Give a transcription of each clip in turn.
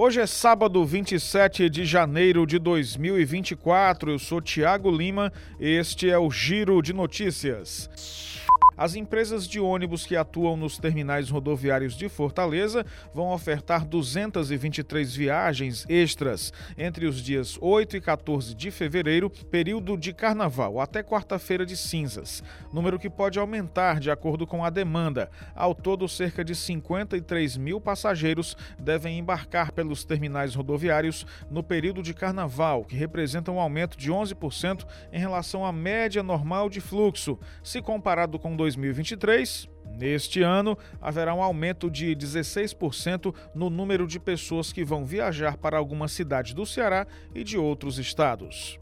Hoje é sábado, 27 de janeiro de 2024. Eu sou Tiago Lima. Este é o Giro de Notícias. As empresas de ônibus que atuam nos terminais rodoviários de Fortaleza vão ofertar 223 viagens extras entre os dias 8 e 14 de fevereiro, período de carnaval, até quarta-feira de cinzas. Número que pode aumentar de acordo com a demanda. Ao todo, cerca de 53 mil passageiros devem embarcar pelos terminais rodoviários no período de carnaval, que representa um aumento de 11% em relação à média normal de fluxo, se comparado com 2023, neste ano, haverá um aumento de 16% no número de pessoas que vão viajar para algumas cidades do Ceará e de outros estados.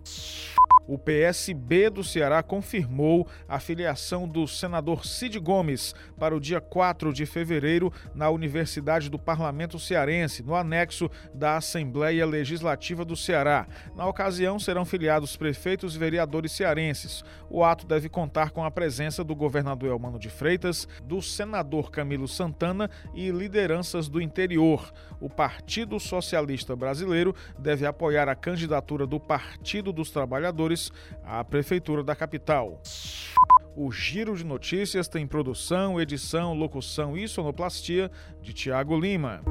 O PSB do Ceará confirmou a filiação do senador Cid Gomes para o dia 4 de fevereiro na Universidade do Parlamento Cearense, no anexo da Assembleia Legislativa do Ceará. Na ocasião, serão filiados prefeitos e vereadores cearenses. O ato deve contar com a presença do governador Elmano de Freitas, do senador Camilo Santana e lideranças do interior. O Partido Socialista Brasileiro deve apoiar a candidatura do Partido dos Trabalhadores à Prefeitura da capital. O Giro de Notícias tem produção, edição, locução e sonoplastia de Tiago Lima.